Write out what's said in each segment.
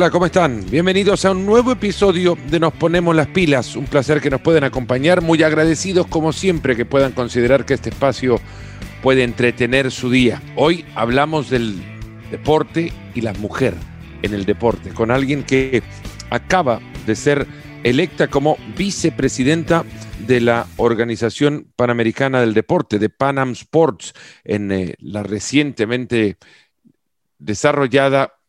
hola, ¿cómo están? Bienvenidos a un nuevo episodio de Nos Ponemos las Pilas. Un placer que nos puedan acompañar. Muy agradecidos, como siempre, que puedan considerar que este espacio puede entretener su día. Hoy hablamos del deporte y la mujer en el deporte, con alguien que acaba de ser electa como vicepresidenta de la Organización Panamericana del Deporte, de Panam Sports, en eh, la recientemente desarrollada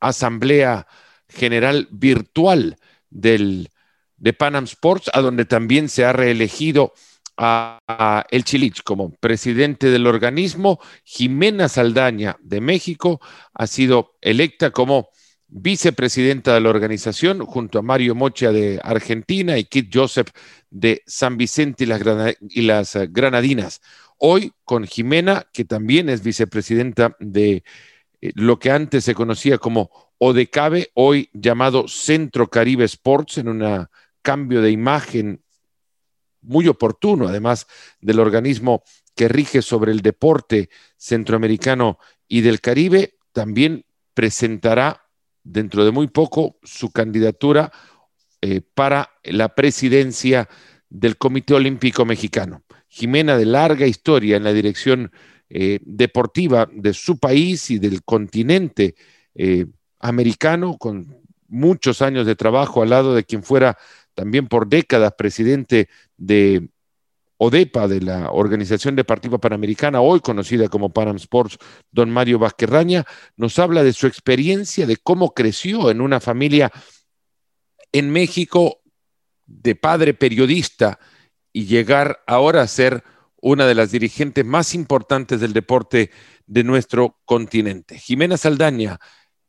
Asamblea General Virtual del, de Panam Sports, a donde también se ha reelegido a, El Chilich como presidente del organismo. Jimena Saldaña de México ha sido electa como vicepresidenta de la organización junto a Mario Mocha de Argentina y Kit Joseph de San Vicente y las, Granadinas. Hoy con Jimena, que también es vicepresidenta de lo que antes se conocía como Odecabe, hoy llamado Centro Caribe Sports, en un cambio de imagen muy oportuno, además del organismo que rige sobre el deporte centroamericano y del Caribe, también presentará dentro de muy poco su candidatura eh, para la presidencia del Comité Olímpico Mexicano. Jimena, de larga historia en la dirección eh, deportiva de su país y del continente eh, americano, con muchos años de trabajo al lado de quien fuera también por décadas presidente de ODEPA, de la Organización Deportiva Panamericana, hoy conocida como Panam Sports, don Mario Vázquez nos habla de su experiencia, de cómo creció en una familia en México de padre periodista y llegar ahora a ser una de las dirigentes más importantes del deporte de nuestro continente. Jimena Saldaña,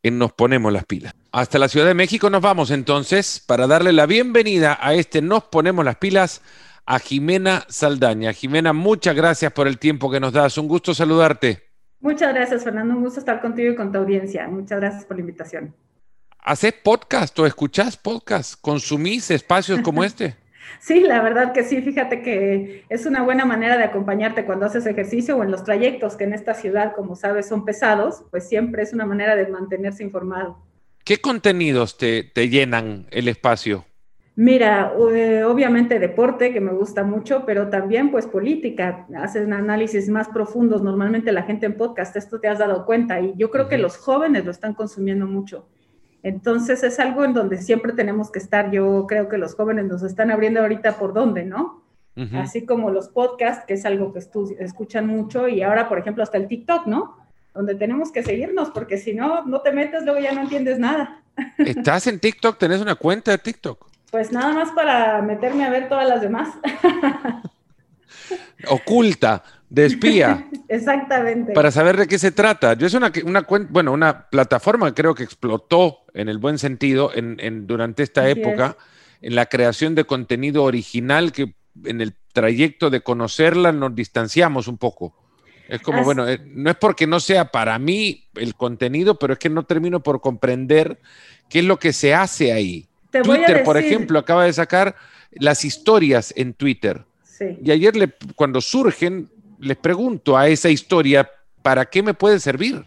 en Nos Ponemos las Pilas. Hasta la Ciudad de México nos vamos entonces para darle la bienvenida a este Nos Ponemos las Pilas a Jimena Saldaña. Jimena, muchas gracias por el tiempo que nos das. Un gusto saludarte. Muchas gracias, Fernando. Un gusto estar contigo y con tu audiencia. Muchas gracias por la invitación. ¿Haces podcast o escuchás podcast? ¿Consumís espacios como este? Sí, la verdad que sí, fíjate que es una buena manera de acompañarte cuando haces ejercicio o en los trayectos que en esta ciudad, como sabes, son pesados, pues siempre es una manera de mantenerse informado. ¿Qué contenidos te, llenan el espacio? Mira, eh, obviamente deporte, que me gusta mucho, pero también pues política, hacen análisis más profundos, normalmente la gente en podcast, esto te has dado cuenta, y yo creo que los jóvenes lo están consumiendo mucho. Entonces es algo en donde siempre tenemos que estar. Yo creo que los jóvenes nos están abriendo ahorita por dónde, ¿no? Así como los podcasts, que es algo que escuchan mucho, y ahora, por ejemplo, hasta el TikTok, ¿no? Donde tenemos que seguirnos, porque si no, no te metes, luego ya no entiendes nada. ¿Estás en TikTok? ¿Tenés una cuenta de TikTok? Pues nada más para meterme a ver todas las demás. Oculta de espía. Exactamente. Para saber de qué se trata. Yo es una, una bueno, una plataforma creo que explotó en el buen sentido en, durante esta época en la creación de contenido original que en el trayecto de conocerla nos distanciamos un poco. Es como, bueno, eh, no es porque no sea para mí el contenido, pero es que no termino por comprender qué es lo que se hace ahí. Twitter, por ejemplo, acaba de sacar las historias en Twitter. Y ayer, le, cuando surgen, les pregunto a esa historia, ¿para qué me puede servir?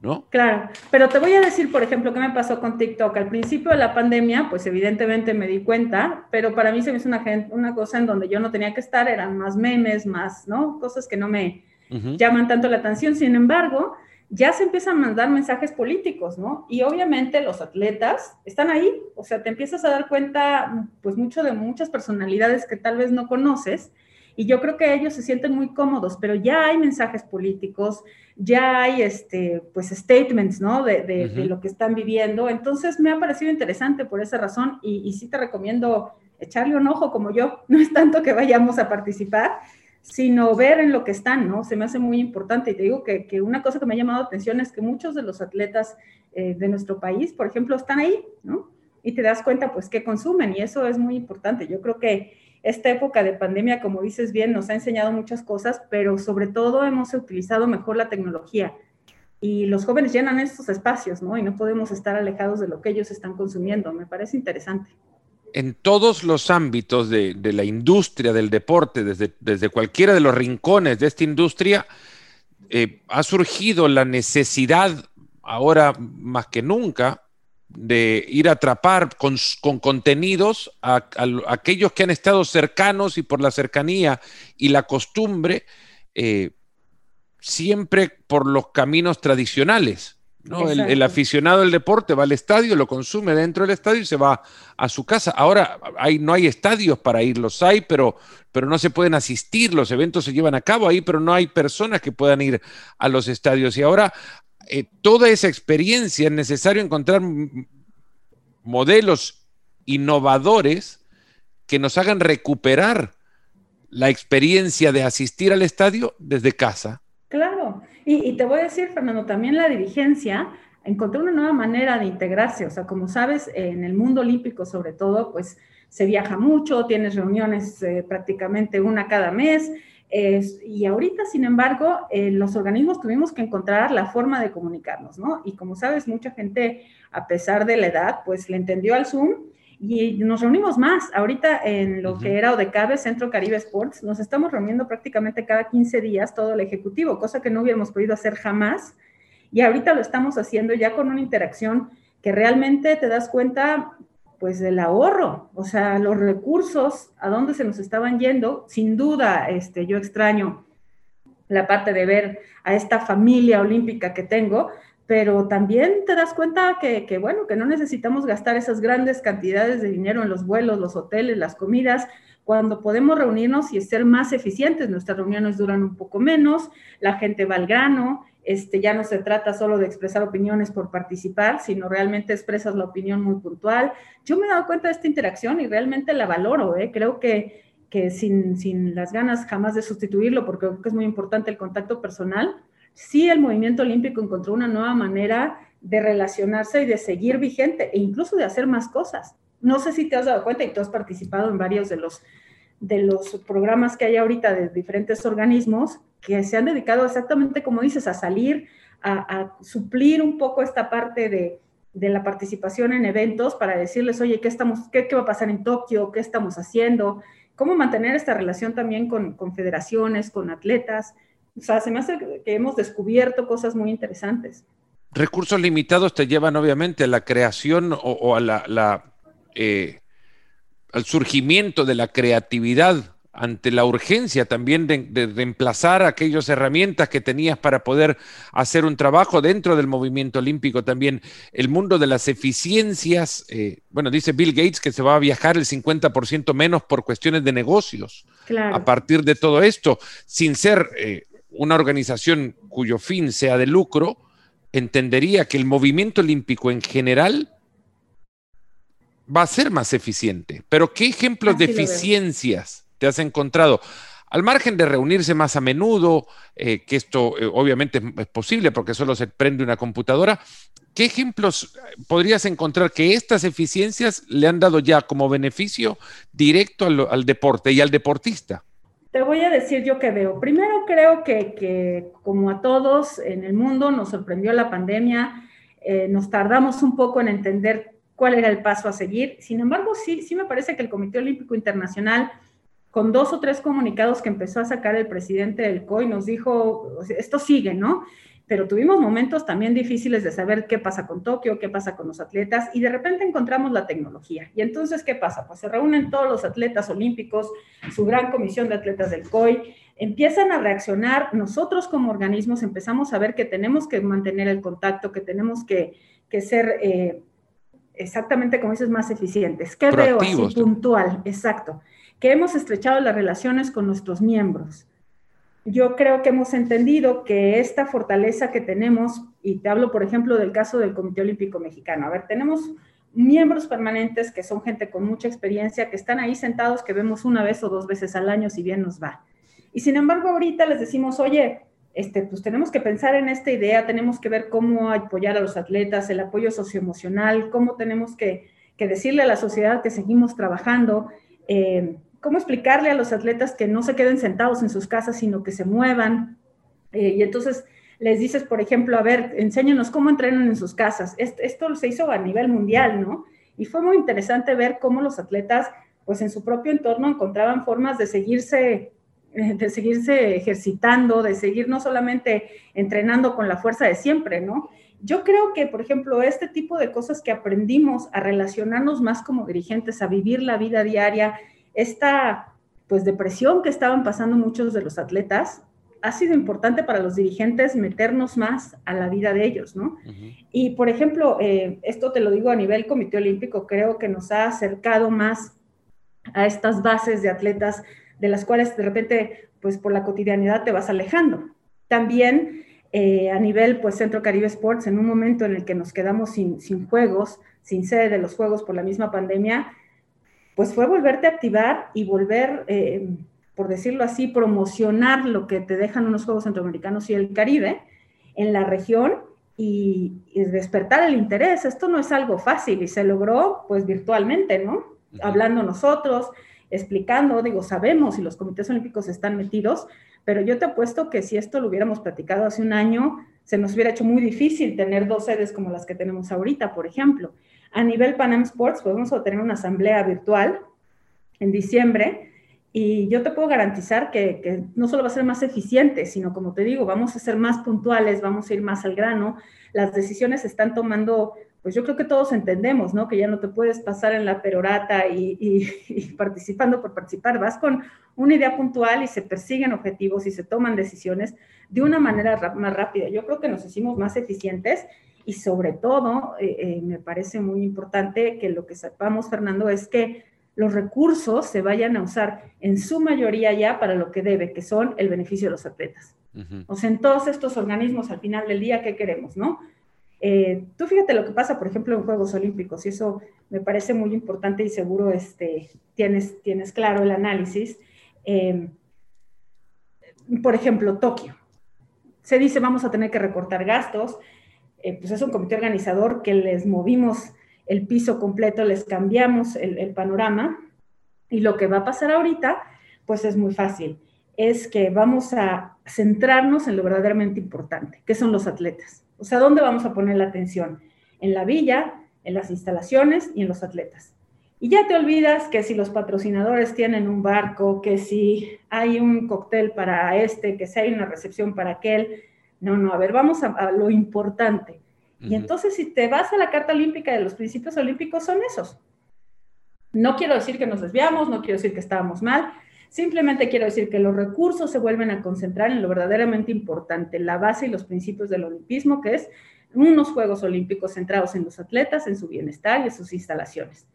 ¿No? Claro, pero te voy a decir, por ejemplo, qué me pasó con TikTok. Al principio de la pandemia, pues evidentemente me di cuenta, pero para mí se me hizo una, una cosa en donde yo no tenía que estar, eran más memes, más, ¿no? Cosas que no me llaman tanto la atención. Sin embargo, ya se empiezan a mandar mensajes políticos, ¿no? Y obviamente los atletas están ahí, o sea, te empiezas a dar cuenta, pues mucho de muchas personalidades que tal vez no conoces y yo creo que ellos se sienten muy cómodos, pero ya hay mensajes políticos, ya hay este, pues statements, ¿no? De, de, lo que están viviendo. Entonces me ha parecido interesante por esa razón y, y sí te recomiendo echarle un ojo como yo. No es tanto que vayamos a participar, sino ver en lo que están, ¿no? Se me hace muy importante. Y te digo que, que una cosa que me ha llamado la atención es que muchos de los atletas eh, de nuestro país, por ejemplo, están ahí, ¿no? Y te das cuenta, pues, qué consumen. Y eso es muy importante. Yo creo que esta época de pandemia, como dices bien, nos ha enseñado muchas cosas, pero sobre todo hemos utilizado mejor la tecnología. Y los jóvenes llenan estos espacios, ¿no? Y no podemos estar alejados de lo que ellos están consumiendo. Me parece interesante. En todos los ámbitos de, la industria del deporte, desde, desde, cualquiera de los rincones de esta industria, eh, ha surgido la necesidad, ahora más que nunca, de ir a atrapar con, contenidos a, aquellos que han estado cercanos y por la cercanía y la costumbre, eh, siempre por los caminos tradicionales. El, aficionado del deporte va al estadio, lo consume dentro del estadio y se va a su casa. Ahora hay, no hay estadios para ir, los hay, pero, pero no se pueden asistir, los eventos se llevan a cabo ahí, pero no hay personas que puedan ir a los estadios. Y ahora eh, toda esa experiencia es necesario encontrar modelos innovadores que nos hagan recuperar la experiencia de asistir al estadio desde casa. Y, te voy a decir, Fernando, también la dirigencia encontró una nueva manera de integrarse. O sea, como sabes, en el mundo olímpico sobre todo, pues se viaja mucho, tienes reuniones eh, prácticamente una cada mes. y ahorita, sin embargo, eh, los organismos tuvimos que encontrar la forma de comunicarnos, ¿no? Y como sabes, mucha gente, a pesar de la edad, pues le entendió al Zoom y nos reunimos más. Ahorita en lo que era ODECABE, Centro Caribe Sports, nos estamos reuniendo prácticamente cada 15 días todo el ejecutivo, cosa que no hubiéramos podido hacer jamás. Y ahorita lo estamos haciendo ya con una interacción que realmente te das cuenta pues del ahorro, o sea, los recursos, a dónde se nos estaban yendo. Sin duda, este, yo extraño la parte de ver a esta familia olímpica que tengo, pero también te das cuenta que, bueno, que no necesitamos gastar esas grandes cantidades de dinero en los vuelos, los hoteles, las comidas, cuando podemos reunirnos y ser más eficientes. Nuestras reuniones duran un poco menos, la gente va al grano, este, ya no se trata solo de expresar opiniones por participar, sino realmente expresas la opinión muy puntual. Yo me he dado cuenta de esta interacción y realmente la valoro, ¿eh? creo que, que sin, sin las ganas jamás de sustituirlo, porque creo que es muy importante el contacto personal, sí el movimiento olímpico encontró una nueva manera de relacionarse y de seguir vigente e incluso de hacer más cosas. No sé si te has dado cuenta y tú has participado en varios de los, de los programas que hay ahorita de diferentes organismos que se han dedicado exactamente, como dices, a salir, a, suplir un poco esta parte de, la participación en eventos para decirles, oye, ¿qué, estamos, qué, va a pasar en Tokio? ¿Qué estamos haciendo? ¿Cómo mantener esta relación también con, con federaciones, con atletas? O sea, se me hace que hemos descubierto cosas muy interesantes. Recursos limitados te llevan obviamente a la creación o, a la, eh, al surgimiento de la creatividad ante la urgencia también de, reemplazar aquellas herramientas que tenías para poder hacer un trabajo dentro del movimiento olímpico también. El mundo de las eficiencias, eh, bueno, dice Bill Gates que se va a viajar el 50% menos por cuestiones de negocios a partir de todo esto, sin ser eh, una organización cuyo fin sea de lucro entendería que el movimiento olímpico en general va a ser más eficiente. Pero ¿qué ejemplos de eficiencias te has encontrado? Al margen de reunirse más a menudo, eh, que esto eh, obviamente es posible porque solo se prende una computadora, ¿qué ejemplos podrías encontrar que estas eficiencias le han dado ya como beneficio directo al deporte y al deportista? Te voy a decir yo qué veo. Primero creo que, como a todos en el mundo nos sorprendió la pandemia, eh, nos tardamos un poco en entender cuál era el paso a seguir. Sin embargo, sí, sí me parece que el Comité Olímpico Internacional, con dos o tres comunicados que empezó a sacar el presidente del COI, nos dijo, esto sigue, ¿no? Pero tuvimos momentos también difíciles de saber qué pasa con Tokio, qué pasa con los atletas, y de repente encontramos la tecnología. Y entonces, ¿qué pasa? Pues se reúnen todos los atletas olímpicos, su gran comisión de atletas del COI, empiezan a reaccionar, nosotros como organismos empezamos a ver que tenemos que mantener el contacto, que tenemos que, ser eh, exactamente, como dices, más eficientes. ¿Qué veo así puntual? Exacto. Que hemos estrechado las relaciones con nuestros miembros yo creo que hemos entendido que esta fortaleza que tenemos, y te hablo por ejemplo del caso del Comité Olímpico Mexicano, a ver, tenemos miembros permanentes que son gente con mucha experiencia, que están ahí sentados, que vemos una vez o dos veces al año si bien nos va. Y sin embargo ahorita les decimos, oye, este, pues tenemos que pensar en esta idea, tenemos que ver cómo apoyar a los atletas, el apoyo socioemocional, cómo tenemos que, decirle a la sociedad que seguimos trabajando. Eh, cómo explicarle a los atletas que no se queden sentados en sus casas, sino que se muevan. Eh, y entonces les dices, por ejemplo, a ver, enséñanos cómo entrenan en sus casas. Esto, se hizo a nivel mundial, ¿no? Y fue muy interesante ver cómo los atletas, pues en su propio entorno encontraban formas de seguirse eh, de seguirse ejercitando, de seguir no solamente entrenando con la fuerza de siempre, ¿no? yo creo que, por ejemplo, este tipo de cosas que aprendimos a relacionarnos más como dirigentes, a vivir la vida diaria, esta pues depresión que estaban pasando muchos de los atletas, ha sido importante para los dirigentes meternos más a la vida de ellos, ¿no? Y, por ejemplo, eh, esto te lo digo a nivel Comité Olímpico, creo que nos ha acercado más a estas bases de atletas de las cuales de repente, pues por la cotidianidad te vas alejando. También eh, a nivel, pues Centro Caribe Sports, en un momento en el que nos quedamos sin, sin juegos, sin sede de los juegos por la misma pandemia, pues fue volverte a activar y volver... Eh, por decirlo así, promocionar lo que te dejan unos Juegos Centroamericanos y el Caribe en la región y, despertar el interés. Esto no es algo fácil y se logró pues virtualmente, ¿no? Hablando nosotros, explicando, digo, sabemos si los comités olímpicos están metidos, pero yo te apuesto que si esto lo hubiéramos platicado hace un año, se nos hubiera hecho muy difícil tener dos sedes como las que tenemos ahorita, por ejemplo. A nivel Panam Sports, pues vamos a tener una asamblea virtual en diciembre y yo te puedo garantizar que, no solo va a ser más eficiente, sino como te digo, vamos a ser más puntuales, vamos a ir más al grano. Las decisiones se están tomando, pues yo creo que todos entendemos, ¿no? Que ya no te puedes pasar en la perorata y, participando por participar. Vas con una idea puntual y se persiguen objetivos y se toman decisiones de una manera más rápida. Yo creo que nos hicimos más eficientes y sobre todo, eh, eh, me parece muy importante que lo que sepamos, Fernando, es que los recursos se vayan a usar en su mayoría ya para lo que debe, que son el beneficio de los atletas. O sea, en todos estos organismos al final del día, ¿qué queremos, no? Eh, tú fíjate lo que pasa, por ejemplo, en Juegos Olímpicos, y eso me parece muy importante y seguro este, tienes, tienes claro el análisis. Eh, por ejemplo, Tokio. Se dice vamos a tener que recortar gastos, eh, pues es un comité organizador que les movimos el piso completo, les cambiamos el, panorama y lo que va a pasar ahorita, pues es muy fácil, es que vamos a centrarnos en lo verdaderamente importante, que son los atletas. O sea, ¿dónde vamos a poner la atención? En la villa, en las instalaciones y en los atletas. Y ya te olvidas que si los patrocinadores tienen un barco, que si hay un cóctel para este, que si hay una recepción para aquel. No, no, a ver, vamos a lo importante. Y entonces si te vas a la Carta Olímpica de los principios olímpicos son esos. No quiero decir que nos desviamos, no quiero decir que estábamos mal, simplemente quiero decir que los recursos se vuelven a concentrar en lo verdaderamente importante, la base y los principios del olimpismo, que es unos Juegos Olímpicos centrados en los atletas, en su bienestar y en sus instalaciones.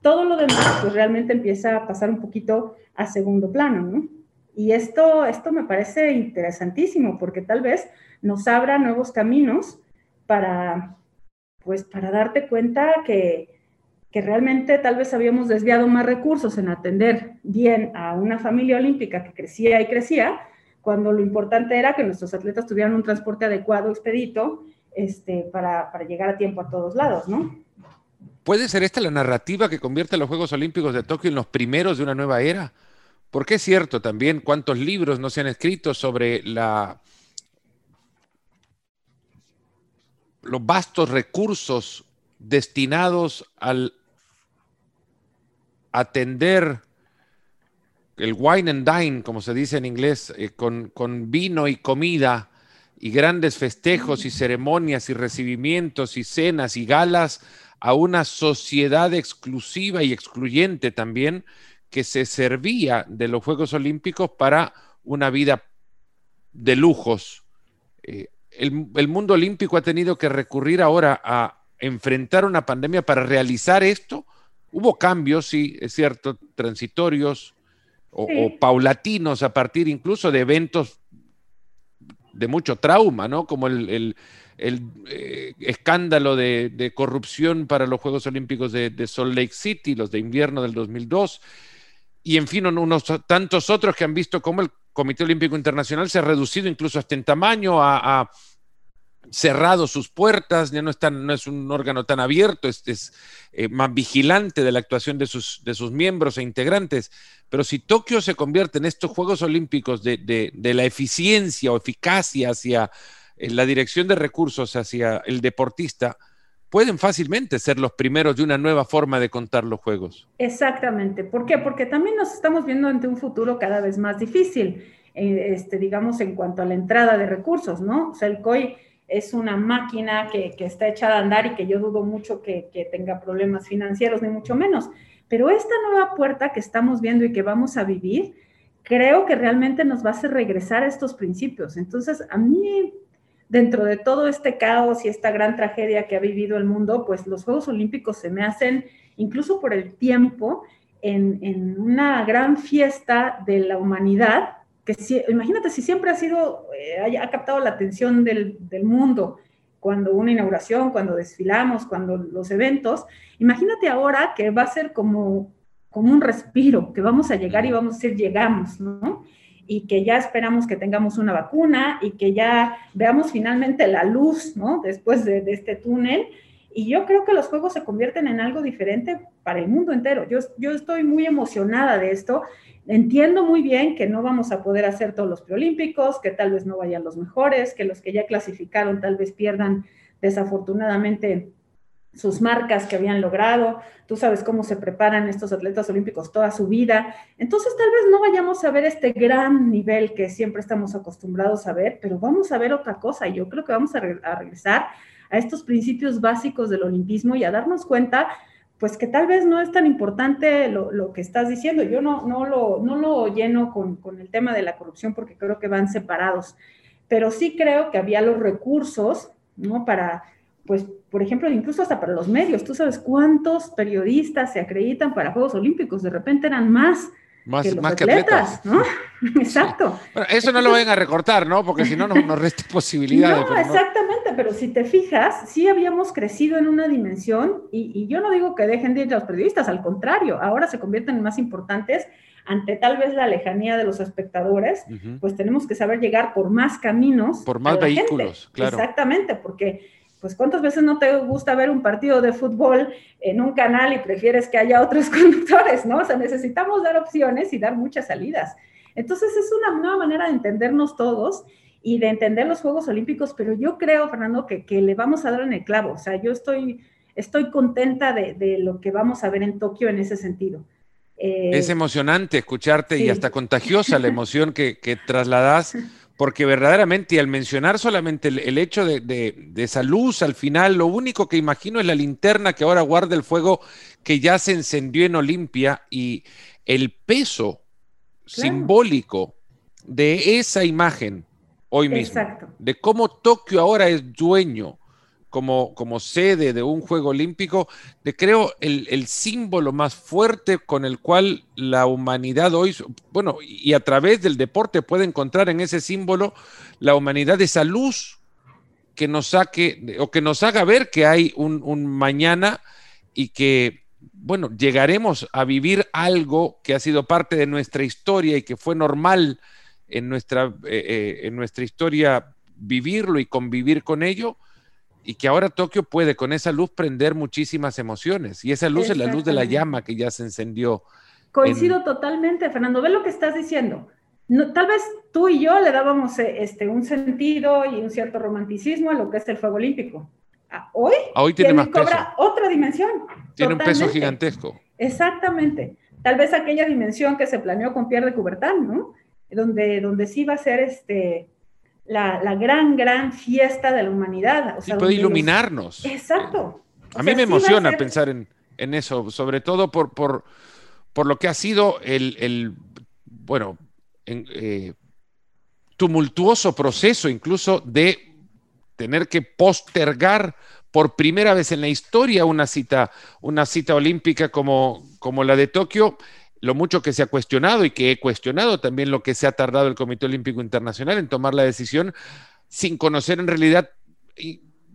Todo lo demás, pues realmente empieza a pasar un poquito a segundo plano, ¿no? Y esto, esto me parece interesantísimo porque tal vez nos abra nuevos caminos para, pues, para darte cuenta que, que realmente tal vez habíamos desviado más recursos en atender bien a una familia olímpica que crecía y crecía, cuando lo importante era que nuestros atletas tuvieran un transporte adecuado, expedito, este, para, para llegar a tiempo a todos lados, ¿no? ¿Puede ser esta la narrativa que convierte a los Juegos Olímpicos de Tokio en los primeros de una nueva era? Porque es cierto también cuántos libros no se han escrito sobre la los vastos recursos destinados al atender el wine and dine, como se dice en inglés, eh, con, con, vino y comida y grandes festejos y ceremonias y recibimientos y cenas y galas a una sociedad exclusiva y excluyente también que se servía de los Juegos Olímpicos para una vida de lujos. Eh, el, mundo olímpico ha tenido que recurrir ahora a enfrentar una pandemia para realizar esto. Hubo cambios, sí, es cierto, transitorios o, paulatinos a partir incluso de eventos de mucho trauma, ¿no? Como el, eh, escándalo de, corrupción para los Juegos Olímpicos de, de, Salt Lake City, los de invierno del 2002, y en fin, unos tantos otros que han visto cómo el Comité Olímpico Internacional se ha reducido incluso hasta en tamaño, ha, cerrado sus puertas, ya no, es un órgano tan abierto, es, eh, más vigilante de la actuación de sus, de sus miembros e integrantes. Pero si Tokio se convierte en estos Juegos Olímpicos de, la eficiencia o eficacia hacia eh, la dirección de recursos hacia el deportista, pueden fácilmente ser los primeros de una nueva forma de contar los juegos. Exactamente. ¿Por qué? Porque también nos estamos viendo ante un futuro cada vez más difícil, eh, este, digamos, en cuanto a la entrada de recursos, ¿no? O sea, el COI es una máquina que, está echada a andar y que yo dudo mucho que, que tenga problemas financieros, ni mucho menos. Pero esta nueva puerta que estamos viendo y que vamos a vivir, creo que realmente nos va a hacer regresar a estos principios. Entonces, a mí, dentro de todo este caos y esta gran tragedia que ha vivido el mundo, pues los Juegos Olímpicos se me hacen, incluso por el tiempo, en, una gran fiesta de la humanidad, que si, imagínate si siempre ha sido, eh, ha, captado la atención del, del mundo, cuando una inauguración, cuando desfilamos, cuando los eventos, imagínate ahora que va a ser como como un respiro, que vamos a llegar y vamos a decir, llegamos, ¿no? Y que ya esperamos que tengamos una vacuna y que ya veamos finalmente la luz, ¿no? Después de, este túnel. Y yo creo que los juegos se convierten en algo diferente para el mundo entero. Yo, yo estoy muy emocionada de esto. Entiendo muy bien que no vamos a poder hacer todos los preolímpicos, que tal vez no vayan los mejores, que los que ya clasificaron tal vez pierdan desafortunadamente sus marcas que habían logrado, tú sabes cómo se preparan estos atletas olímpicos toda su vida. Entonces tal vez no vayamos a ver este gran nivel que siempre estamos acostumbrados a ver, pero vamos a ver otra cosa. Yo creo que vamos a, regresar a estos principios básicos del olimpismo y a darnos cuenta pues que tal vez no es tan importante lo, que estás diciendo. Yo no, no, lo, no lo lleno con, con el tema de la corrupción porque creo que van separados, pero sí creo que había los recursos, ¿no? Para pues, por ejemplo, incluso hasta para los medios. Tú sabes cuántos periodistas se acreditan para Juegos Olímpicos. De repente eran más, más que los atletas, ¿no? Exacto. Bueno, eso no lo vayan a recortar, ¿no? Porque si no, nos, resta posibilidades. No, exactamente, pero si te fijas, sí habíamos crecido en una dimensión y, yo no digo que dejen de ir los periodistas, al contrario, ahora se convierten en más importantes ante tal vez la lejanía de los espectadores, pues tenemos que saber llegar por más caminos. Por más vehículos, claro. Exactamente, porque pues cuántas veces no te gusta ver un partido de fútbol en un canal y prefieres que haya otros conductores, ¿no? O sea, necesitamos dar opciones y dar muchas salidas. Entonces es una nueva manera de entendernos todos y de entender los Juegos Olímpicos, pero yo creo, Fernando, que, le vamos a dar en el clavo. O sea, yo estoy, estoy contenta de, lo que vamos a ver en Tokio en ese sentido. Eh, es emocionante escucharte y hasta contagiosa la emoción que, que trasladas porque verdaderamente al mencionar solamente el, hecho de, esa luz al final, lo único que imagino es la linterna que ahora guarda el fuego que ya se encendió en Olimpia y el peso simbólico de esa imagen hoy mismo, de cómo Tokio ahora es dueño como, como sede de un Juego Olímpico, de creo el, símbolo más fuerte con el cual la humanidad hoy, bueno, y a través del deporte puede encontrar en ese símbolo la humanidad esa luz que nos saque o que nos haga ver que hay un, mañana y que, bueno, llegaremos a vivir algo que ha sido parte de nuestra historia y que fue normal en nuestra, eh, eh, en nuestra historia vivirlo y convivir con ello y que ahora Tokio puede con esa luz prender muchísimas emociones. Y esa luz es la luz de la llama que ya se encendió. Coincido totalmente, Fernando. Ve lo que estás diciendo. tal vez tú y yo le dábamos eh, este, un sentido y un cierto romanticismo a lo que es el fuego olímpico. Hoy, hoy tiene, más cobra otra dimensión. Tiene un peso gigantesco. Exactamente. Tal vez aquella dimensión que se planeó con Pierre de Coubertin, ¿no? Donde, donde sí va a ser este, la, gran, gran fiesta de la humanidad. O puede iluminarnos. Exacto. A mí me emociona pensar en, eso, sobre todo por, por, por, lo que ha sido el, bueno, eh, tumultuoso proceso incluso de tener que postergar por primera vez en la historia una cita, una cita olímpica como, como la de Tokio lo mucho que se ha cuestionado y que he cuestionado también lo que se ha tardado el Comité Olímpico Internacional en tomar la decisión sin conocer en realidad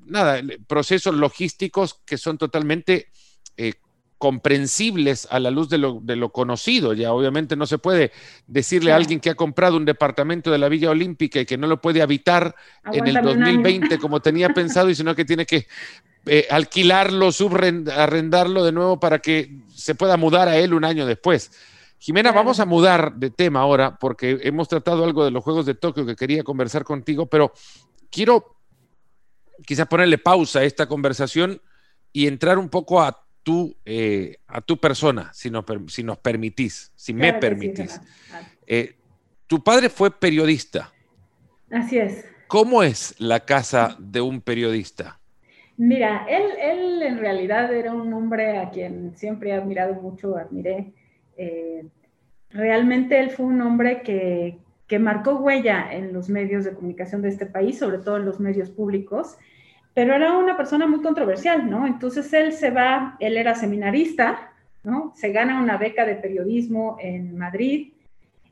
nada, procesos logísticos que son totalmente eh, comprensibles a la luz de lo, de lo, conocido. Ya obviamente no se puede decirle a alguien que ha comprado un departamento de la Villa Olímpica y que no lo puede habitar en el 2020 como tenía pensado, y sino que tiene que eh, alquilarlo, subarrendarlo de nuevo para que se pueda mudar a él un año después. Jimena, vamos a mudar de tema ahora porque hemos tratado algo de los Juegos de Tokio que quería conversar contigo, pero quiero quizás ponerle pausa a esta conversación y entrar un poco a tu, eh, a tu persona, si nos, si nos permitís, si me permitís. Eh, tu padre fue periodista. Así es. ¿Cómo es la casa de un periodista? Mira, él, él en realidad era un hombre a quien siempre he admirado mucho, admiré. Eh, realmente él fue un hombre que, que marcó huella en los medios de comunicación de este país, sobre todo en los medios públicos, pero era una persona muy controversial, ¿no? Entonces él se va, él era seminarista, ¿no? Se gana una beca de periodismo en Madrid,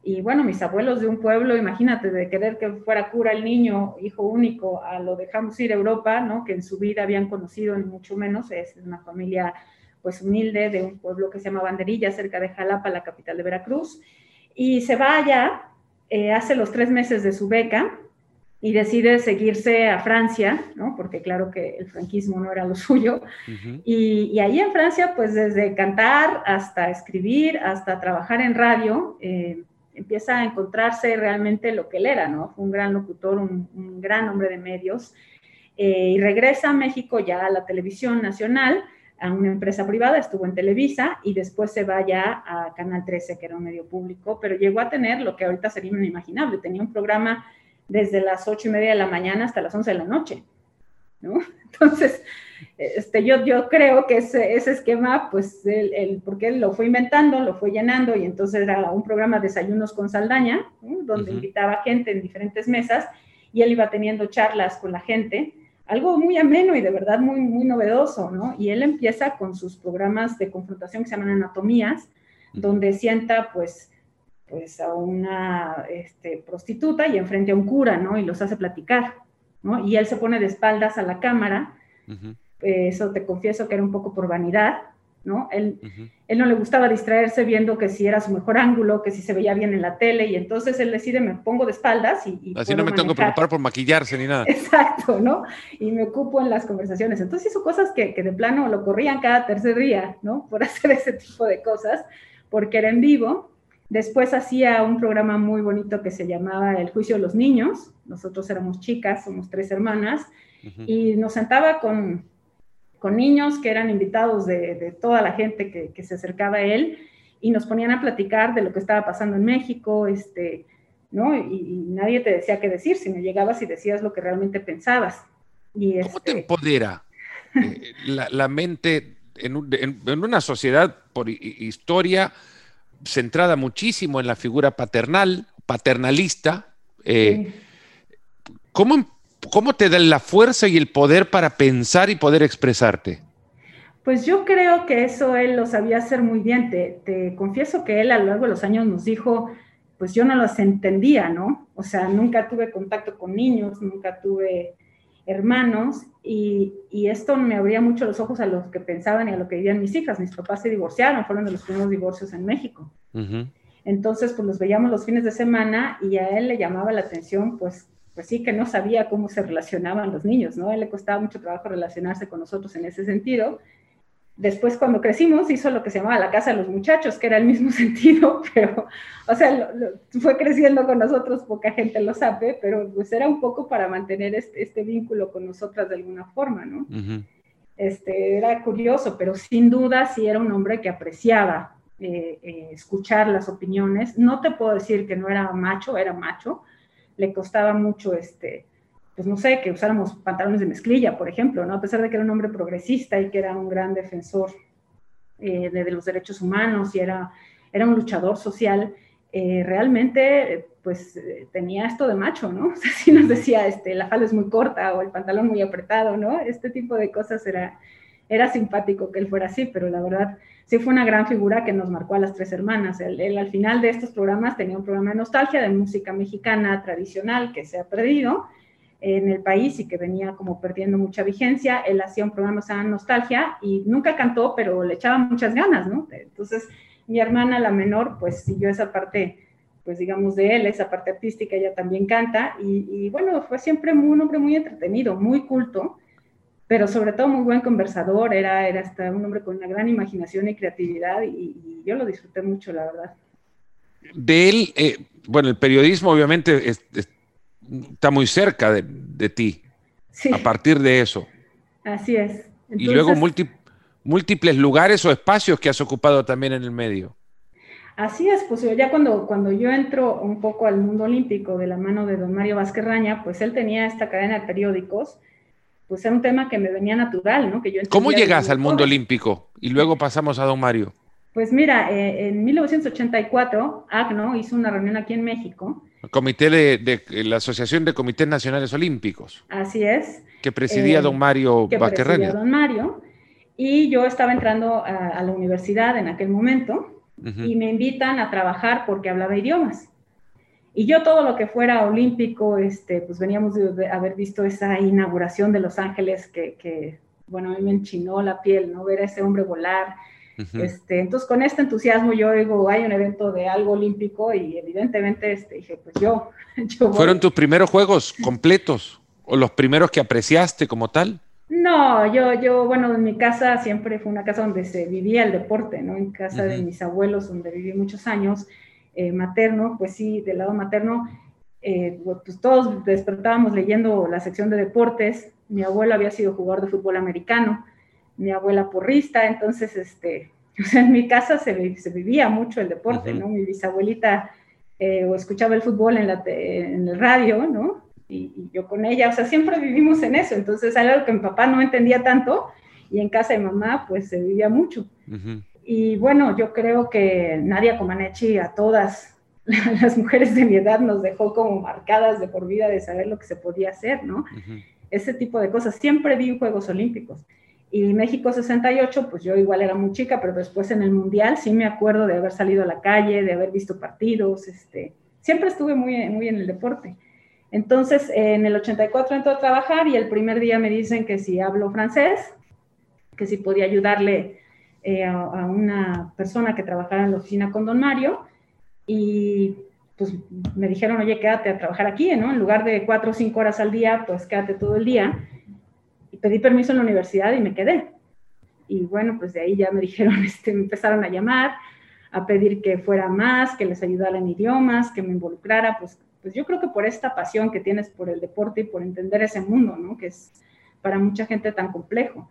y bueno, mis abuelos de un pueblo, imagínate, de querer que fuera cura el niño, hijo único, a lo dejamos ir a Europa, ¿no? Que en su vida habían conocido, ni mucho menos, es una familia pues humilde de un pueblo que se llama Banderilla, cerca de Jalapa, la capital de Veracruz, y se va allá, eh, hace los tres meses de su beca y decide seguirse a Francia, ¿no? Porque claro que el franquismo no era lo suyo, y, y, ahí en Francia, pues desde cantar hasta escribir, hasta trabajar en radio, eh, empieza a encontrarse realmente lo que él era, ¿no? Fue un gran locutor, un, gran hombre de medios, eh, y regresa a México ya a la televisión nacional, a una empresa privada, estuvo en Televisa y después se va ya a Canal 13, que era un medio público, pero llegó a tener lo que ahorita sería inimaginable, tenía un programa desde las ocho y media de la mañana hasta las once de la noche, ¿no? Entonces, este, yo, yo creo que ese, ese esquema, pues, el, porque él lo fue inventando, lo fue llenando, y entonces era un programa de desayunos con Saldaña, donde invitaba gente en diferentes mesas, y él iba teniendo charlas con la gente, algo muy ameno y de verdad muy, muy novedoso, ¿no? Y él empieza con sus programas de confrontación que se llaman anatomías, donde sienta, pues, pues a una este, prostituta y enfrente a un cura, ¿no? Y los hace platicar, ¿no? Y él se pone de espaldas a la cámara, eso te confieso que era un poco por vanidad, ¿no? Él, él no le gustaba distraerse viendo que si era su mejor ángulo, que si se veía bien en la tele, y entonces él decide, me pongo de espaldas y... Así no me tengo que preocupar por maquillarse ni nada. Exacto, ¿no? Y me ocupo en las conversaciones. Entonces hizo cosas que, que de plano lo corrían cada tercer día, ¿no? Por hacer ese tipo de cosas, porque era en vivo. Después hacía un programa muy bonito que se llamaba El Juicio de los Niños. Nosotros éramos chicas, somos tres hermanas, y nos sentaba con con niños que eran invitados de, toda la gente que, se acercaba a él y nos ponían a platicar de lo que estaba pasando en México, este, ¿no? Y, nadie te decía qué decir, sino llegabas y decías lo que realmente pensabas. Y ¿Cómo te este empodera eh, la, mente en, una sociedad por historia centrada muchísimo en la figura paternal, paternalista? Eh, ¿Cómo ¿Cómo te dan la fuerza y el poder para pensar y poder expresarte? Pues yo creo que eso él lo sabía hacer muy bien. Te, confieso que él a lo largo de los años nos dijo, pues yo no los entendía, ¿no? O sea, nunca tuve contacto con niños, nunca tuve hermanos y, esto me abría mucho los ojos a lo que pensaban y a lo que vivían mis hijas. Mis papás se divorciaron, fueron de los primeros divorcios en México. Entonces, pues los veíamos los fines de semana y a él le llamaba la atención, pues pues sí que no sabía cómo se relacionaban los niños, ¿no? A él le costaba mucho trabajo relacionarse con nosotros en ese sentido. Después, cuando crecimos, hizo lo que se llamaba la casa de los muchachos, que era el mismo sentido, pero, o sea, fue creciendo con nosotros, poca gente lo sabe, pero pues era un poco para mantener este, este vínculo con nosotras de alguna forma, ¿no? este, era curioso, pero sin duda sí era un hombre que apreciaba eh, eh, escuchar las opiniones. No te puedo decir que no era macho, era macho, le costaba mucho, este, pues no sé, que usáramos pantalones de mezclilla, por ejemplo, ¿no? A pesar de que era un hombre progresista y que era un gran defensor eh, de, los derechos humanos y era, era un luchador social, eh, realmente, pues tenía esto de macho, ¿no? O sea, si nos decía, este, la falda es muy corta o el pantalón muy apretado, ¿no? Este tipo de cosas era, era simpático que él fuera así, pero la verdad sí fue una gran figura que nos marcó a las tres hermanas. Él, al final de estos programas tenía un programa de nostalgia de música mexicana tradicional que se ha perdido en el país y que venía como perdiendo mucha vigencia. Él hacía un programa de nostalgia y nunca cantó, pero le echaba muchas ganas, ¿no? Entonces, mi hermana, la menor, pues siguió esa parte, pues digamos, de él, esa parte artística, ella también canta y, y bueno, fue siempre un hombre muy entretenido, muy culto pero sobre todo muy buen conversador, era, era hasta un hombre con una gran imaginación y creatividad y, yo lo disfruté mucho, la verdad. De él, eh, bueno, el periodismo obviamente está muy cerca de, ti, sí. a partir de eso. Así es. y luego múltiples lugares o espacios que has ocupado también en el medio. Así es, pues ya cuando, cuando yo entro un poco al mundo olímpico de la mano de don Mario Vázquez Raña, pues él tenía esta cadena de periódicos, pues era un tema que me venía natural, ¿no? Que yo ¿Cómo llegas al mundo olímpico? Y luego pasamos a don Mario. Pues mira, eh, en 1984, ACNO hizo una reunión aquí en México. El comité de, la Asociación de Comités Nacionales Olímpicos. Así es. Que presidía don Mario que presidía don Mario. Y yo estaba entrando a, la universidad en aquel momento y me invitan a trabajar porque hablaba idiomas. Y yo todo lo que fuera olímpico, este, pues veníamos de haber visto esa inauguración de Los Ángeles que, que, bueno, a mí me enchinó la piel, ¿no? Ver a ese hombre volar, este, entonces, con este entusiasmo yo digo, hay un evento de algo olímpico y evidentemente este, dije, pues yo, ¿Fueron tus primeros juegos completos o los primeros que apreciaste como tal? No, yo, yo, bueno, en mi casa siempre fue una casa donde se vivía el deporte, ¿no? En casa de mis abuelos, donde viví muchos años, eh, materno, pues sí, del lado materno, eh, pues todos despertábamos leyendo la sección de deportes. Mi abuelo había sido jugador de fútbol americano, mi abuela porrista, entonces, este, en mi casa se, se vivía mucho el deporte, ¿no? Mi bisabuelita eh, o escuchaba el fútbol en, la en el radio, ¿no? Y, yo con ella, o sea, siempre vivimos en eso, entonces algo que mi papá no entendía tanto y en casa de mamá pues se vivía mucho. Y bueno, yo creo que Nadia Comaneci a todas las mujeres de mi edad nos dejó como marcadas de por vida de saber lo que se podía hacer, ¿no? Ese tipo de cosas. Siempre vi Juegos Olímpicos. Y México 68, pues yo igual era muy chica, pero después en el Mundial sí me acuerdo de haber salido a la calle, de haber visto partidos, este, siempre estuve muy, muy en el deporte. Entonces, en el 84 entro a trabajar y el primer día me dicen que si hablo francés, que si podía ayudarle eh, a, a, una persona que trabajara en la oficina con don Mario. Y pues me dijeron, oye, quédate a trabajar aquí, ¿no? En lugar de cuatro o cinco horas al día, pues quédate todo el día pedí permiso en la universidad y me quedé. Y bueno, pues de ahí ya me dijeron, este, me empezaron a llamar, a pedir que fuera más, que les ayudara en idiomas, que me involucrara, pues, pues yo creo que por esta pasión que tienes por el deporte y por entender ese mundo, ¿no? Que es para mucha gente tan complejo.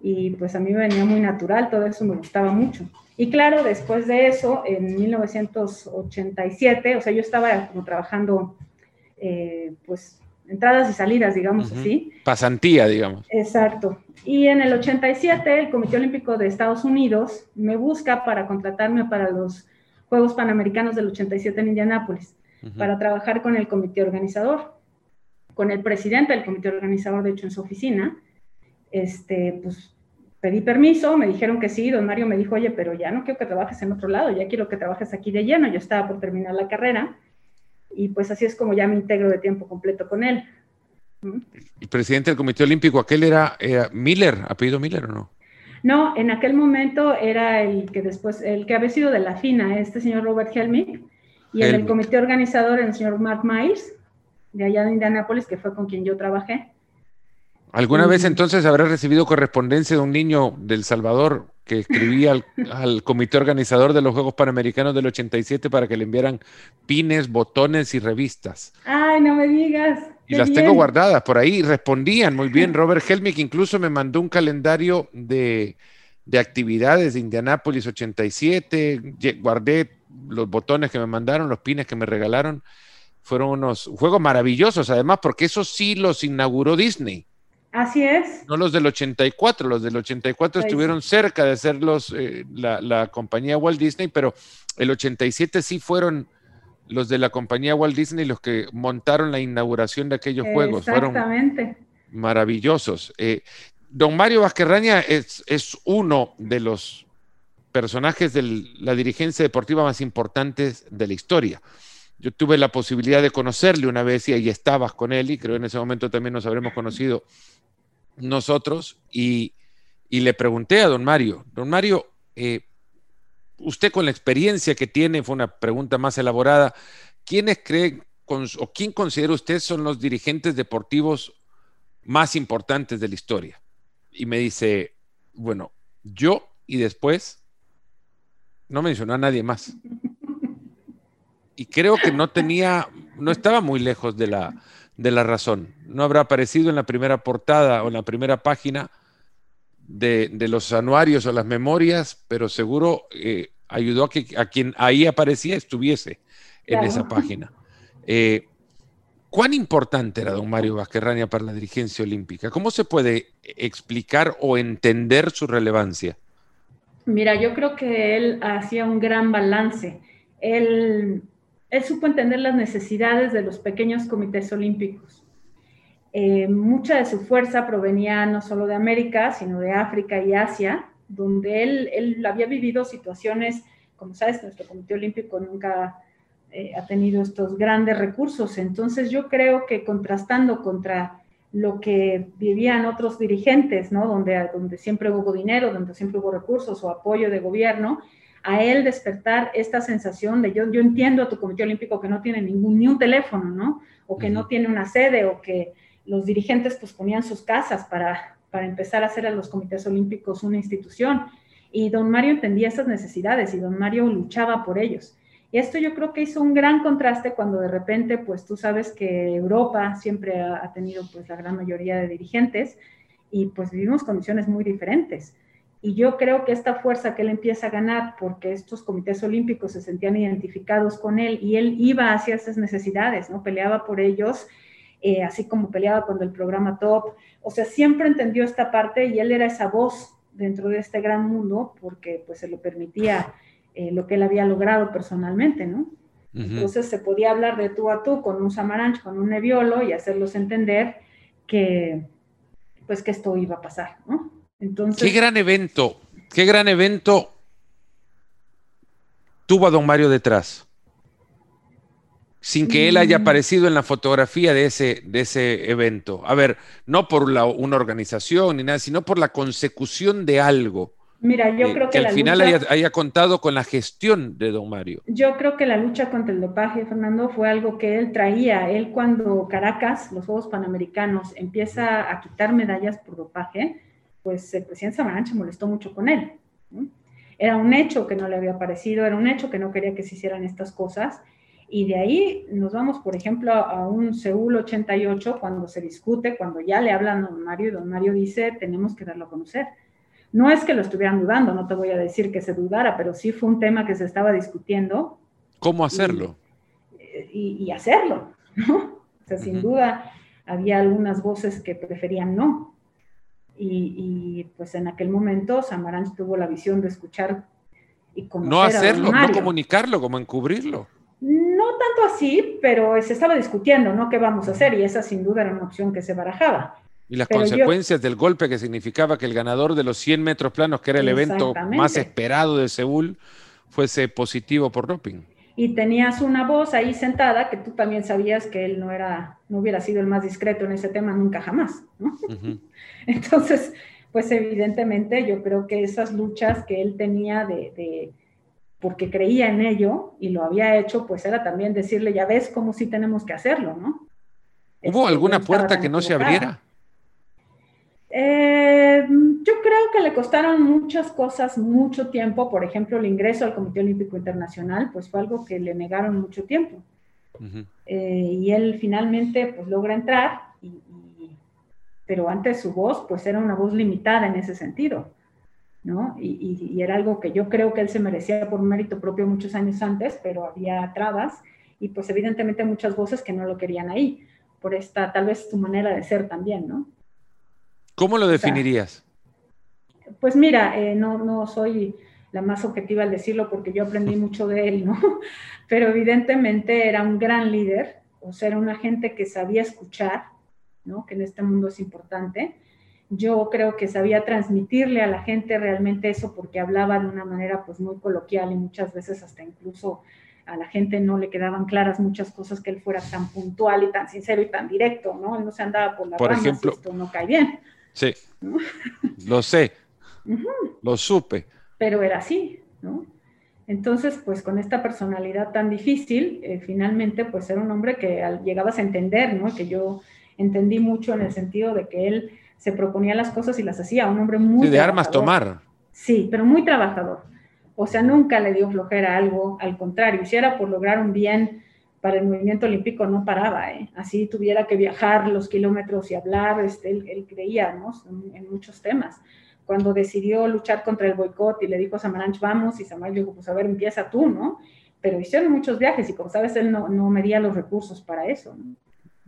Y pues a mí me venía muy natural, todo eso me gustaba mucho. Y claro, después de eso, en 1987, o sea, yo estaba como trabajando, eh, pues entradas y salidas, digamos así. Pasantía, digamos. Exacto. Y en el 87, el Comité Olímpico de Estados Unidos me busca para contratarme para los Juegos Panamericanos del 87 en Indianápolis, para trabajar con el comité organizador, con el presidente del comité organizador, de hecho, en su oficina. Este, pues pedí permiso, me dijeron que sí, don Mario me dijo, oye, pero ya no quiero que trabajes en otro lado, ya quiero que trabajes aquí de lleno, yo estaba por terminar la carrera y pues así es como ya me integro de tiempo completo con él. ¿El presidente del Comité Olímpico, aquel era, Miller, apellido Miller o no? No, en aquel momento era el que después, el que había sido de la FINA, este señor Robert Helmich, y en el comité organizador el señor Mark Myers, de allá de Indianápolis, que fue con quien yo trabajé. ¿Alguna vez entonces habrá recibido correspondencia de un niño del Salvador que escribía al, comité organizador de los Juegos Panamericanos del 87 para que le enviaran pines, botones y revistas? Ay, no me digas. Y las tengo guardadas por ahí. Respondían muy bien. Robert Helmick incluso me mandó un calendario de, de actividades de Indianápolis 87. Guardé los botones que me mandaron, los pines que me regalaron. Fueron unos juegos maravillosos, además, porque eso sí los inauguró Disney. Así es. No los del 84, los del 84 estuvieron cerca de ser los, eh, la, compañía Walt Disney, pero el 87 sí fueron los de la compañía Walt Disney los que montaron la inauguración de aquellos juegos. Exactamente. maravillosos. Eh, don Mario Vázquerraña es, es uno de los personajes de la dirigencia deportiva más importantes de la historia. Yo tuve la posibilidad de conocerle una vez y ahí estabas con él y creo en ese momento también nos habremos conocido nosotros y, le pregunté a don Mario, don Mario, eh, usted con la experiencia que tiene, fue una pregunta más elaborada, ¿quiénes creen o quién considera usted son los dirigentes deportivos más importantes de la historia? Y me dice, bueno, yo y después no mencionó a nadie más. Y creo que no tenía, no estaba muy lejos de la, de la razón. No habrá aparecido en la primera portada o en la primera página de, los anuarios o las memorias, pero seguro eh, ayudó a que a quien ahí aparecía estuviese en esa página. Eh, ¿Cuán importante era don Mario Vázquez para la dirigencia olímpica? ¿Cómo se puede explicar o entender su relevancia? Mira, yo creo que él hacía un gran balance. Él, él supo entender las necesidades de los pequeños comités olímpicos. Eh, mucha de su fuerza provenía no solo de América, sino de África y Asia, donde él, él había vivido situaciones, como sabes, nuestro comité olímpico nunca eh, ha tenido estos grandes recursos. Entonces yo creo que contrastando contra lo que vivían otros dirigentes, ¿no? Donde, donde siempre hubo dinero, donde siempre hubo recursos o apoyo de gobierno, a él despertar esta sensación de yo, yo entiendo a tu comité olímpico que no tiene ningún, ni un teléfono, ¿no? O que no tiene una sede o que los dirigentes pues ponían sus casas para, para empezar a hacer a los comités olímpicos una institución. Y don Mario entendía esas necesidades y don Mario luchaba por ellos. Y esto yo creo que hizo un gran contraste cuando de repente, pues tú sabes que Europa siempre ha, tenido pues la gran mayoría de dirigentes y pues vivimos condiciones muy diferentes. Y yo creo que esta fuerza que él empieza a ganar, porque estos comités olímpicos se sentían identificados con él y él iba hacia esas necesidades, ¿no? Peleaba por ellos, eh, así como peleaba cuando el programa Top. O sea, siempre entendió esta parte y él era esa voz dentro de este gran mundo porque pues se lo permitía eh, lo que él había logrado personalmente, ¿no? Entonces se podía hablar de tú a tú con un Samaranch, con un Nebbiolo y hacerlos entender que, pues, que esto iba a pasar, ¿no? Entonces... Qué gran evento, qué gran evento tuvo a don Mario detrás, sin que él haya mm. aparecido en la fotografía de ese, de ese evento. A ver, no por una organización ni nada, sino por la consecución de algo Mira, yo eh, creo que, que al final haya, contado con la gestión de don Mario. Yo creo que la lucha contra el dopaje, Fernando, fue algo que él traía. Él cuando Caracas, los Juegos Panamericanos, empieza a quitar medallas por dopaje, pues el presidente Samaranch se molestó mucho con él. Era un hecho que no le había parecido, era un hecho que no quería que se hicieran estas cosas. Y de ahí nos vamos, por ejemplo, a un Seúl 88, cuando se discute, cuando ya le hablan a don Mario y don Mario dice, tenemos que darlo a conocer no es que lo estuvieran dudando, no te voy a decir que se dudara, pero sí fue un tema que se estaba discutiendo. ¿Cómo hacerlo? Y, hacerlo, ¿no? O sea, sin duda había algunas voces que preferían no. Y, pues en aquel momento Samaranch tuvo la visión de escuchar y conocer No hacerlo, no comunicarlo, como encubrirlo. No tanto así, pero se estaba discutiendo, ¿no? ¿Qué vamos a hacer? Y esa sin duda era una opción que se barajaba. Y las consecuencias del golpe que significaba que el ganador de los 100 metros planos, que era el evento más esperado de Seúl, fuese positivo por doping. Y tenías una voz ahí sentada que tú también sabías que él no era, no hubiera sido el más discreto en ese tema nunca jamás, Entonces, pues evidentemente yo creo que esas luchas que él tenía de, de, porque creía en ello y lo había hecho, pues era también decirle, ya ves cómo sí tenemos que hacerlo, ¿no? ¿Hubo este, alguna puerta que no se abriera? Eh, yo creo que le costaron muchas cosas mucho tiempo, por ejemplo, el ingreso al Comité Olímpico Internacional, pues fue algo que le negaron mucho tiempo. Eh, y él finalmente pues logra entrar, pero antes su voz pues era una voz limitada en ese sentido, ¿no? Y, y, era algo que yo creo que él se merecía por mérito propio muchos años antes, pero había trabas y pues evidentemente muchas voces que no lo querían ahí, por esta tal vez su manera de ser también, ¿no? ¿Cómo lo definirías? pues mira, eh, no, no soy la más objetiva al decirlo porque yo aprendí mucho de él, ¿no? Pero evidentemente era un gran líder, o sea, era una gente que sabía escuchar, ¿no? Que en este mundo es importante. Yo creo que sabía transmitirle a la gente realmente eso porque hablaba de una manera pues muy coloquial y muchas veces hasta incluso a la gente no le quedaban claras muchas cosas que él fuera tan puntual y tan sincero y tan directo, ¿no? Él no se andaba por la por ejemplo, esto no cae bien. Sí, lo sé, lo supe. Pero era así, ¿no? Entonces, pues con esta personalidad tan difícil, eh, finalmente, pues era un hombre que llegabas a entender, ¿no? Que yo entendí mucho en el sentido de que él se proponía las cosas y las hacía, un hombre muy... Sí, de armas tomar. Sí, pero muy trabajador. O sea, nunca le dio flojera algo, al contrario, si era por lograr un bien para el movimiento olímpico no paraba, ¿eh? así tuviera que viajar los kilómetros y hablar, este, él, creía en, muchos temas. Cuando decidió luchar contra el boicot y le dijo a Samaranch, vamos, y Samaranch dijo, pues a ver, empieza tú, ¿no? Pero hicieron muchos viajes y como sabes, él no, no medía los recursos para eso. ¿no?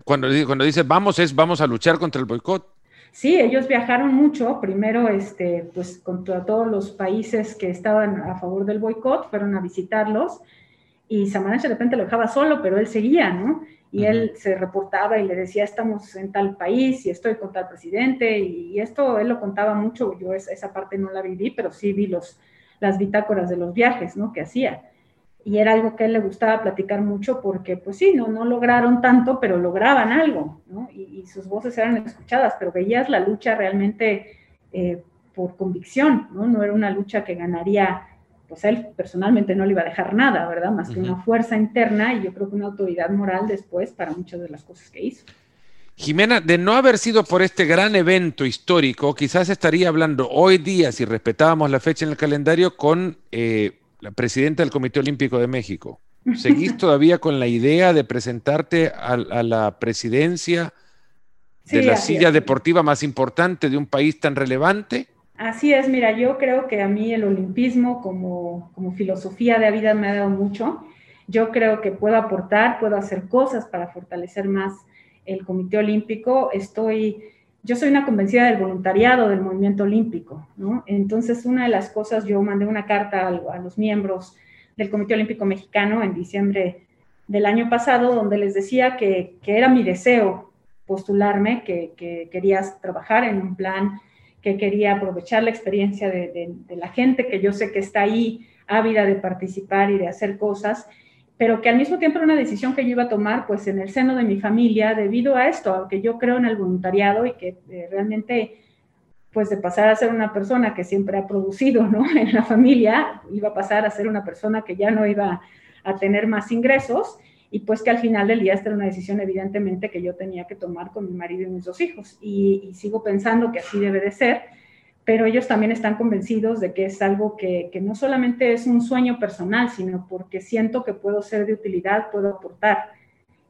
Cuando, cuando dice vamos, es vamos a luchar contra el boicot. Sí, ellos viajaron mucho, primero este, pues contra todos los países que estaban a favor del boicot, fueron a visitarlos y Samaranch de repente lo dejaba solo, pero él seguía, ¿no? Y él se reportaba y le decía, estamos en tal país y estoy con tal presidente, y, esto él lo contaba mucho, yo esa, esa, parte no la viví, pero sí vi los, las bitácoras de los viajes, ¿no? Que hacía. Y era algo que a él le gustaba platicar mucho porque, pues sí, no, no lograron tanto, pero lograban algo, ¿no? Y, y sus voces eran escuchadas, pero veías la lucha realmente eh, por convicción, ¿no? No era una lucha que ganaría pues él personalmente no le iba a dejar nada, ¿verdad? Más que una fuerza interna y yo creo que una autoridad moral después para muchas de las cosas que hizo. Jimena, de no haber sido por este gran evento histórico, quizás estaría hablando hoy día, si respetábamos la fecha en el calendario, con eh, la presidenta del Comité Olímpico de México. ¿Seguís todavía con la idea de presentarte a, a la presidencia de sí, la silla es. deportiva más importante de un país tan relevante? Así es, mira, yo creo que a mí el olimpismo como, como filosofía de vida me ha dado mucho. Yo creo que puedo aportar, puedo hacer cosas para fortalecer más el Comité Olímpico. Estoy, yo soy una convencida del voluntariado del movimiento olímpico, ¿no? Entonces, una de las cosas, yo mandé una carta a, los miembros del Comité Olímpico Mexicano en diciembre del año pasado, donde les decía que, que era mi deseo postularme, que, que querías trabajar en un plan que quería aprovechar la experiencia de, la gente que yo sé que está ahí ávida de participar y de hacer cosas, pero que al mismo tiempo era una decisión que yo iba a tomar pues en el seno de mi familia debido a esto, aunque yo creo en el voluntariado y que eh, realmente pues de pasar a ser una persona que siempre ha producido ¿no? en la familia, iba a pasar a ser una persona que ya no iba a tener más ingresos y pues que al final del día esta era una decisión evidentemente que yo tenía que tomar con mi marido y mis dos hijos y, y sigo pensando que así debe de ser, pero ellos también están convencidos de que es algo que, que, no solamente es un sueño personal, sino porque siento que puedo ser de utilidad, puedo aportar.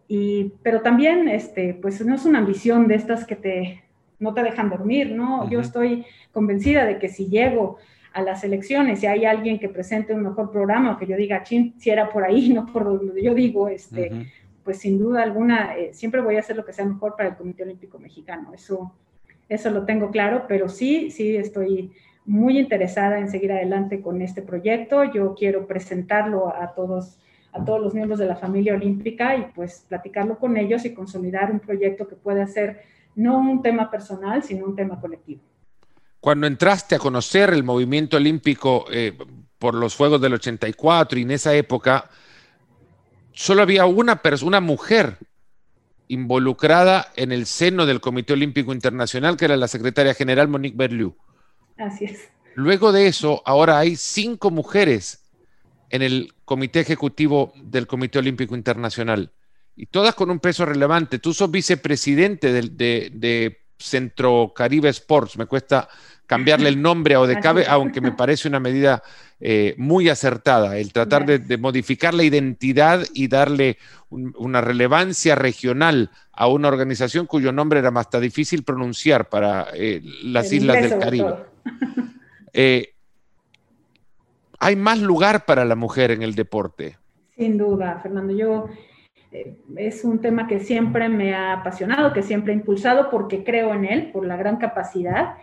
Y, pero también, este, pues no es una ambición de estas que te, no te dejan dormir, ¿no? Yo estoy convencida de que si llego a las elecciones, si hay alguien que presente un mejor programa o que yo diga, chin, si era por ahí, no por donde yo digo, este, uh -huh. pues sin duda alguna, eh, siempre voy a hacer lo que sea mejor para el Comité Olímpico Mexicano. Eso, eso lo tengo claro, pero sí, sí estoy muy interesada en seguir adelante con este proyecto. Yo quiero presentarlo a todos, a todos los miembros de la familia olímpica y pues platicarlo con ellos y consolidar un proyecto que pueda ser no un tema personal, sino un tema colectivo cuando entraste a conocer el movimiento olímpico eh, por los Juegos del 84 y en esa época, solo había una, una mujer involucrada en el seno del Comité Olímpico Internacional, que era la secretaria general Monique Berliou. Así es. Luego de eso, ahora hay cinco mujeres en el Comité Ejecutivo del Comité Olímpico Internacional, y todas con un peso relevante. Tú sos vicepresidente de, de, de Centro Caribe Sports, me cuesta cambiarle el nombre a Odecabe, aunque me parece una medida eh, muy acertada, el tratar de, de, modificar la identidad y darle un, una relevancia regional a una organización cuyo nombre era más difícil pronunciar para eh, las el islas del Caribe. Eh, hay más lugar para la mujer en el deporte. Sin duda, Fernando. Yo es un tema que siempre me ha apasionado, que siempre he impulsado porque creo en él, por la gran capacidad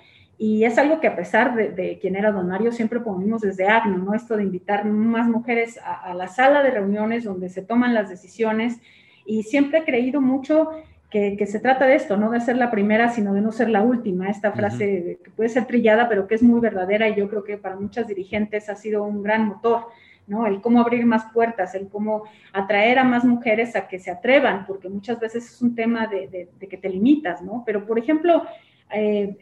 y es algo que a pesar de, de quien era don Mario, siempre ponemos desde ACNO, ¿no? Esto de invitar más mujeres a, a, la sala de reuniones donde se toman las decisiones y siempre he creído mucho que, que, se trata de esto, no de ser la primera, sino de no ser la última. Esta frase uh -huh. que puede ser trillada, pero que es muy verdadera y yo creo que para muchas dirigentes ha sido un gran motor. ¿no? El cómo abrir más puertas, el cómo atraer a más mujeres a que se atrevan, porque muchas veces es un tema de, de, de que te limitas, ¿no? Pero, por ejemplo, eh,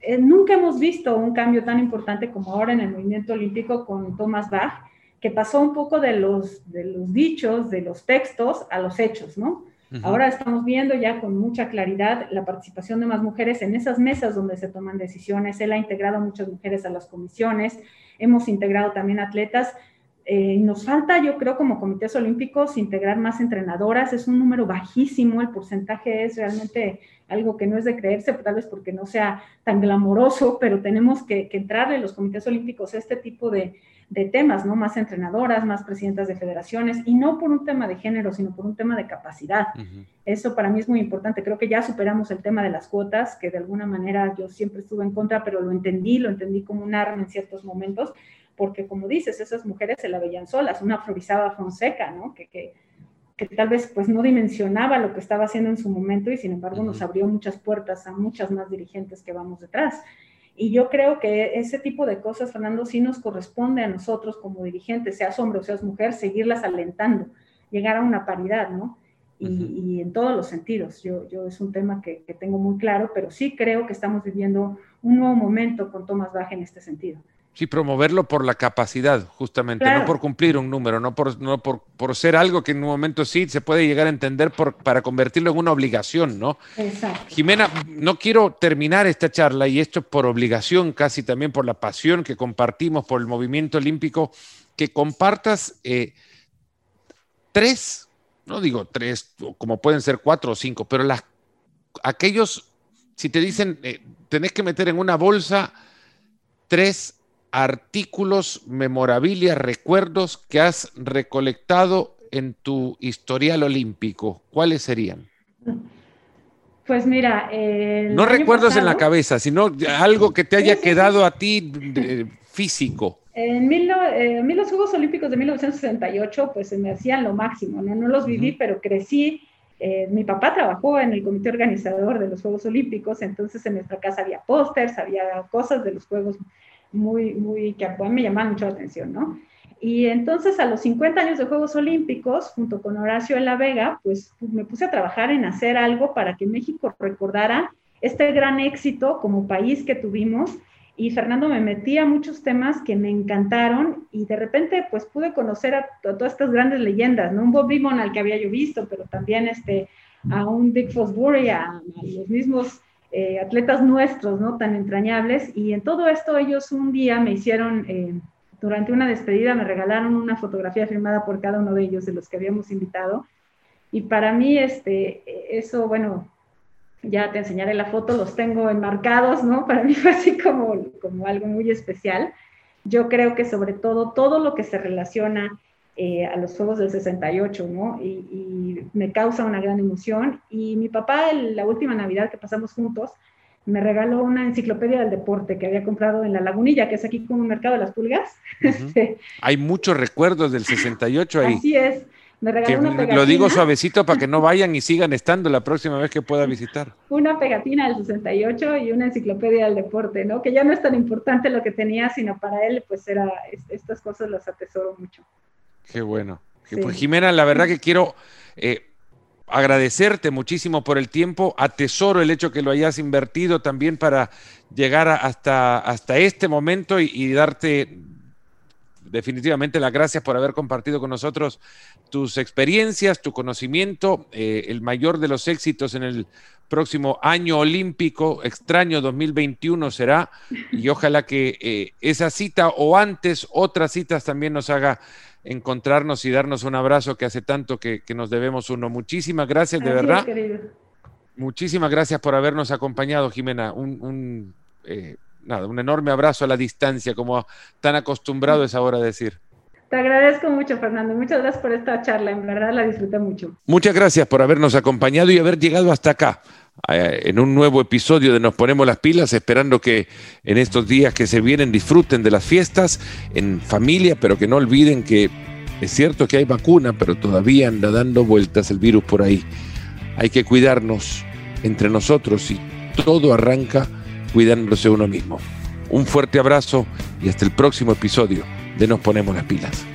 eh, nunca hemos visto un cambio tan importante como ahora en el movimiento olímpico con Thomas Bach, que pasó un poco de los, de los dichos, de los textos a los hechos, ¿no? Uh -huh. Ahora estamos viendo ya con mucha claridad la participación de más mujeres en esas mesas donde se toman decisiones. Él ha integrado a muchas mujeres a las comisiones, hemos integrado también atletas. Eh, nos falta, yo creo, como comités olímpicos, integrar más entrenadoras. Es un número bajísimo, el porcentaje es realmente algo que no es de creerse, tal vez porque no sea tan glamoroso, pero tenemos que, que entrarle los comités olímpicos a este tipo de, de temas, ¿no? Más entrenadoras, más presidentas de federaciones, y no por un tema de género, sino por un tema de capacidad. Eso para mí es muy importante. Creo que ya superamos el tema de las cuotas, que de alguna manera yo siempre estuve en contra, pero lo entendí, lo entendí como un arma en ciertos momentos, porque como dices, esas mujeres se la veían solas, una Florizaba Fonseca, ¿no? Que, que, que tal vez pues no dimensionaba lo que estaba haciendo en su momento y sin embargo nos abrió muchas puertas a muchas más dirigentes que vamos detrás. Y yo creo que ese tipo de cosas, Fernando, sí nos corresponde a nosotros como dirigentes, seas hombre o seas mujer, seguirlas alentando, llegar a una paridad, ¿no? Y, en todos los sentidos. Yo, yo es un tema que, que, tengo muy claro, pero sí creo que estamos viviendo un nuevo momento con Tomás Baja en este sentido. Sí, promoverlo por la capacidad, justamente, no por cumplir un número, no, por, no por, por, ser algo que en un momento sí se puede llegar a entender por, para convertirlo en una obligación, ¿no? Exacto. Jimena, no quiero terminar esta charla, y esto por obligación, casi también por la pasión que compartimos por el movimiento olímpico, que compartas eh, tres, no digo tres, como pueden ser cuatro o cinco, pero las, aquellos, si te dicen, eh, tenés que meter en una bolsa tres artículos, memorabilia, recuerdos que has recolectado en tu historial olímpico? ¿Cuáles serían? Pues mira, no recuerdos en la cabeza, sino algo que te haya quedado a ti físico. En mil, eh, mí los Juegos Olímpicos de 1968 pues se me hacían lo máximo, no, no los viví, pero crecí. Eh, mi papá trabajó en el comité organizador de los Juegos Olímpicos, entonces en nuestra casa había pósters, había cosas de los Juegos muy, muy, que a mí me llamaban mucho la atención, ¿no? Y entonces a los 50 años de Juegos Olímpicos, junto con Horacio de la Vega, pues me puse a trabajar en hacer algo para que México recordara este gran éxito como país que tuvimos. Y Fernando me metía a muchos temas que me encantaron y de repente pues pude conocer a, todas estas grandes leyendas, ¿no? Un Bob Beamon al que había yo visto, pero también este, a un Dick Fosbury, a, a los mismos eh, atletas nuestros, ¿no? Tan entrañables. Y en todo esto ellos un día me hicieron, eh, durante una despedida, me regalaron una fotografía firmada por cada uno de ellos, de los que habíamos invitado. Y para mí, este, eso, bueno, ya te enseñaré la foto, los tengo enmarcados, ¿no? Para mí fue así como, como algo muy especial. Yo creo que sobre todo, todo lo que se relaciona eh, a los Juegos del 68, ¿no? Y, me causa una gran emoción. Y mi papá, la última Navidad que pasamos juntos, me regaló una enciclopedia del deporte que había comprado en La Lagunilla, que es aquí como un mercado de las pulgas. Hay muchos recuerdos del 68 ahí. Así es. Me regaló una pegatina. Lo digo suavecito para que no vayan y sigan estando la próxima vez que pueda visitar. Una pegatina del 68 y una enciclopedia del deporte, ¿no? Que ya no es tan importante lo que tenía, sino para él, pues era, estas cosas las atesoro mucho. Qué bueno. Pues Jimena, la verdad que quiero eh, agradecerte muchísimo por el tiempo. Atesoro el hecho que lo hayas invertido también para llegar hasta, hasta este momento y, darte definitivamente las gracias por haber compartido con nosotros tus experiencias, tu conocimiento, eh, el mayor de los éxitos en el próximo año olímpico, extraño 2021 será, y ojalá que eh, esa cita o antes otras citas también nos haga encontrarnos y darnos un abrazo que hace tanto que, nos debemos uno. Muchísimas gracias, de verdad. Muchísimas gracias por habernos acompañado, Jimena. Un, eh, nada, un enorme abrazo a la distancia, como tan acostumbrado es ahora a decir. Te agradezco mucho, Fernando. Muchas gracias por esta charla. En verdad la disfruté mucho. Muchas gracias por habernos acompañado y haber llegado hasta acá en un nuevo episodio de Nos Ponemos las Pilas, esperando que en estos días que se vienen disfruten de las fiestas en familia, pero que no olviden que es cierto que hay vacuna, pero todavía anda dando vueltas el virus por ahí. Hay que cuidarnos entre nosotros y todo arranca cuidándose uno mismo. Un fuerte abrazo y hasta el próximo episodio de Nos Ponemos las Pilas.